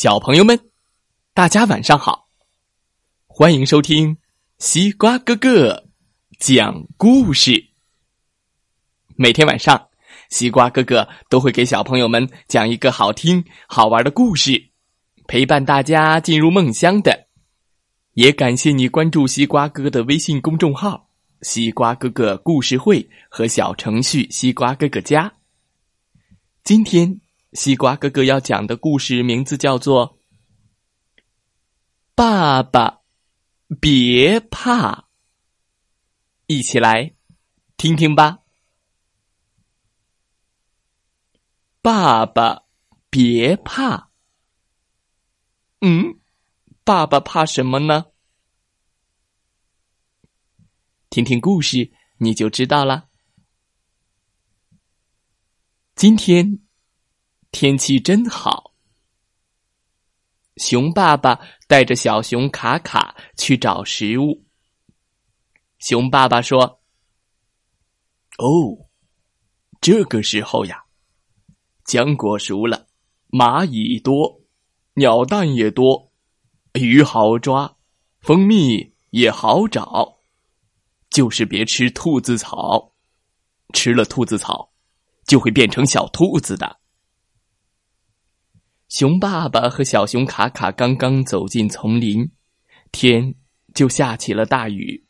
小朋友们，大家晚上好！欢迎收听西瓜哥哥讲故事。每天晚上，西瓜哥哥都会给小朋友们讲一个好听、好玩的故事，陪伴大家进入梦乡的。也感谢你关注西瓜哥哥的微信公众号“西瓜哥哥故事会”和小程序“西瓜哥哥家”。今天。西瓜哥哥要讲的故事名字叫做《爸爸别怕》，一起来听听吧。爸爸别怕，嗯，爸爸怕什么呢？听听故事你就知道了。今天。天气真好。熊爸爸带着小熊卡卡去找食物。熊爸爸说：“哦，这个时候呀，浆果熟了，蚂蚁多，鸟蛋也多，鱼好抓，蜂蜜也好找，就是别吃兔子草，吃了兔子草就会变成小兔子的。”熊爸爸和小熊卡卡刚刚走进丛林，天就下起了大雨，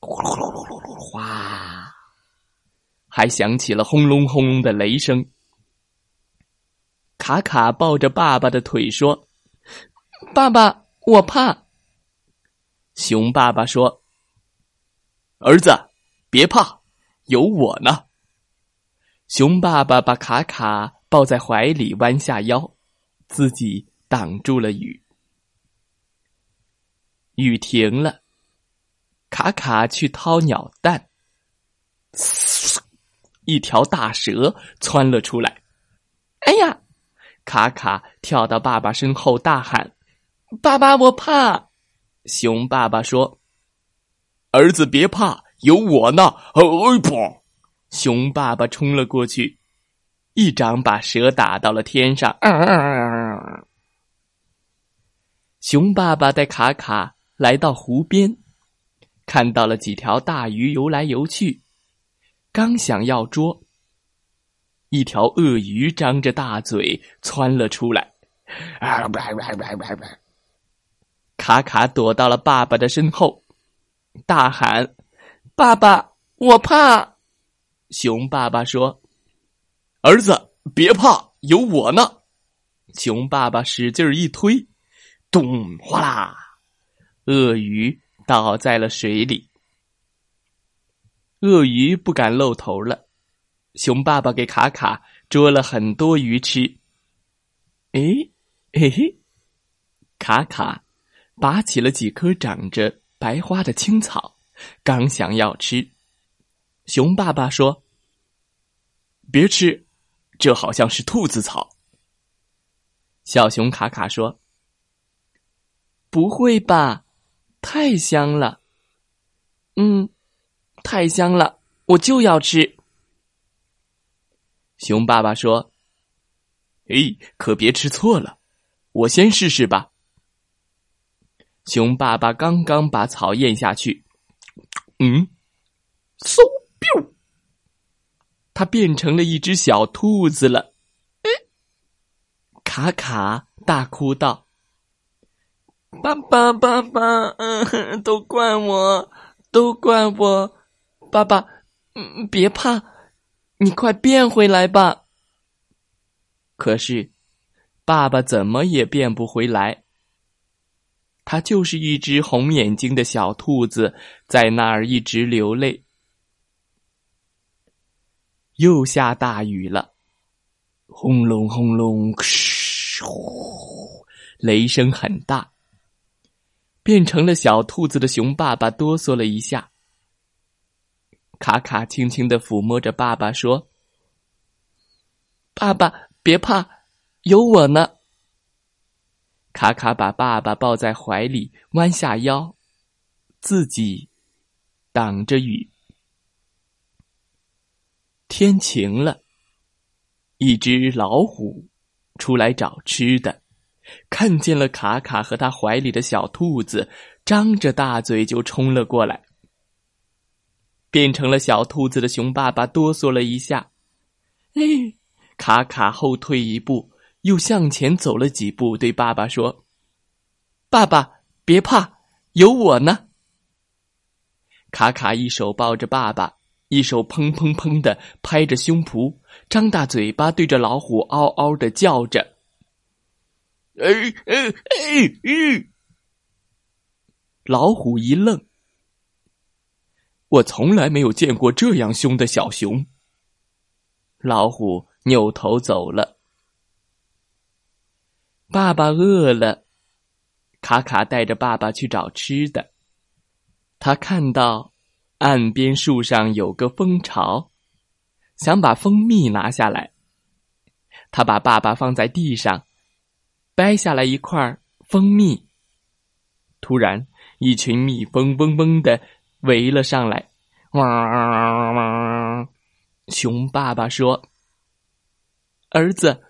呼噜噜噜噜噜哗，还响起了轰隆轰隆的雷声。卡卡抱着爸爸的腿说：“爸爸，我怕。”熊爸爸说：“儿子，别怕，有我呢。”熊爸爸把卡卡。抱在怀里，弯下腰，自己挡住了雨。雨停了，卡卡去掏鸟蛋，一条大蛇窜了出来。哎呀！卡卡跳到爸爸身后，大喊：“爸爸，我怕！”熊爸爸说：“儿子别怕，有我呢！”哎不！熊爸爸冲了过去。一掌把蛇打到了天上。熊爸爸带卡卡来到湖边，看到了几条大鱼游来游去，刚想要捉，一条鳄鱼张着大嘴窜了出来。卡卡躲到了爸爸的身后，大喊：“爸爸，我怕！”熊爸爸说。儿子，别怕，有我呢！熊爸爸使劲一推，咚！哗啦，鳄鱼倒在了水里。鳄鱼不敢露头了。熊爸爸给卡卡捉了很多鱼吃。哎，嘿嘿，卡卡拔起了几颗长着白花的青草，刚想要吃，熊爸爸说：“别吃。”这好像是兔子草。小熊卡卡说：“不会吧，太香了。”“嗯，太香了，我就要吃。”熊爸爸说：“哎，可别吃错了，我先试试吧。”熊爸爸刚刚把草咽下去，嗯，嗖。它变成了一只小兔子了，卡卡大哭道：“爸爸，爸爸，嗯，都怪我，都怪我，爸爸，嗯，别怕，你快变回来吧。”可是，爸爸怎么也变不回来。他就是一只红眼睛的小兔子，在那儿一直流泪。又下大雨了，轰隆轰隆，呼，雷声很大。变成了小兔子的熊爸爸哆嗦了一下。卡卡轻轻的抚摸着爸爸说：“爸爸别怕，有我呢。”卡卡把爸爸抱在怀里，弯下腰，自己挡着雨。天晴了，一只老虎出来找吃的，看见了卡卡和他怀里的小兔子，张着大嘴就冲了过来。变成了小兔子的熊爸爸哆嗦了一下，哎，卡卡后退一步，又向前走了几步，对爸爸说：“爸爸，别怕，有我呢。”卡卡一手抱着爸爸，一手砰砰砰的拍着胸脯，张大嘴巴对着老虎嗷嗷的叫着。哎哎哎哎！老虎一愣，我从来没有见过这样凶的小熊。老虎扭头走了。爸爸饿了，卡卡带着爸爸去找吃的。他看到岸边树上有个蜂巢，想把蜂蜜拿下来。他把爸爸放在地上。掰下来一块蜂蜜，突然，一群蜜蜂嗡嗡的围了上来。哇！熊爸爸说：“儿子，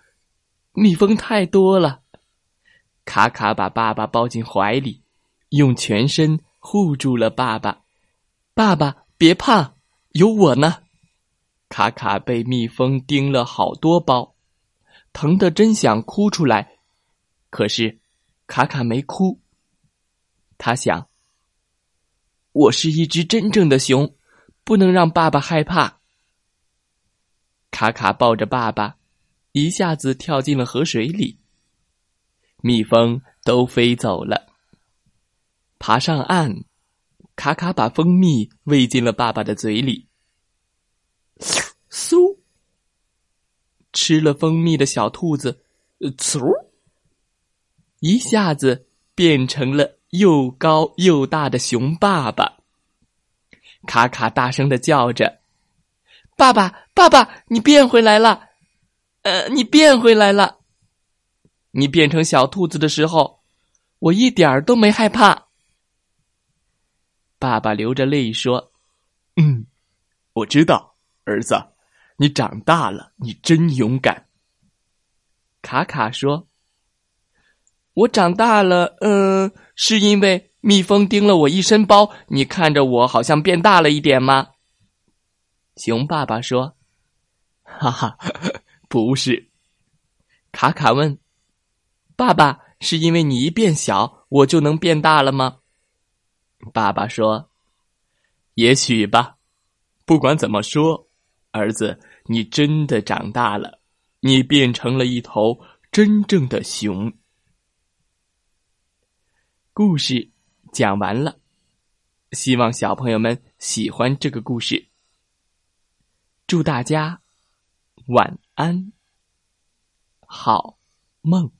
蜜蜂太多了。”卡卡把爸爸抱进怀里，用全身护住了爸爸。爸爸别怕，有我呢。卡卡被蜜蜂叮了好多包，疼得真想哭出来。可是，卡卡没哭。他想：“我是一只真正的熊，不能让爸爸害怕。”卡卡抱着爸爸，一下子跳进了河水里。蜜蜂都飞走了。爬上岸，卡卡把蜂蜜喂进了爸爸的嘴里。嗖！吃了蜂蜜的小兔子，嗖！一下子变成了又高又大的熊爸爸。卡卡大声的叫着：“爸爸，爸爸，你变回来了！呃，你变回来了！你变成小兔子的时候，我一点儿都没害怕。”爸爸流着泪说：“嗯，我知道，儿子，你长大了，你真勇敢。”卡卡说。我长大了，嗯，是因为蜜蜂叮了我一身包。你看着我好像变大了一点吗？熊爸爸说：“哈哈，不是。”卡卡问：“爸爸，是因为你一变小，我就能变大了吗？”爸爸说：“也许吧。不管怎么说，儿子，你真的长大了，你变成了一头真正的熊。”故事讲完了，希望小朋友们喜欢这个故事。祝大家晚安，好梦。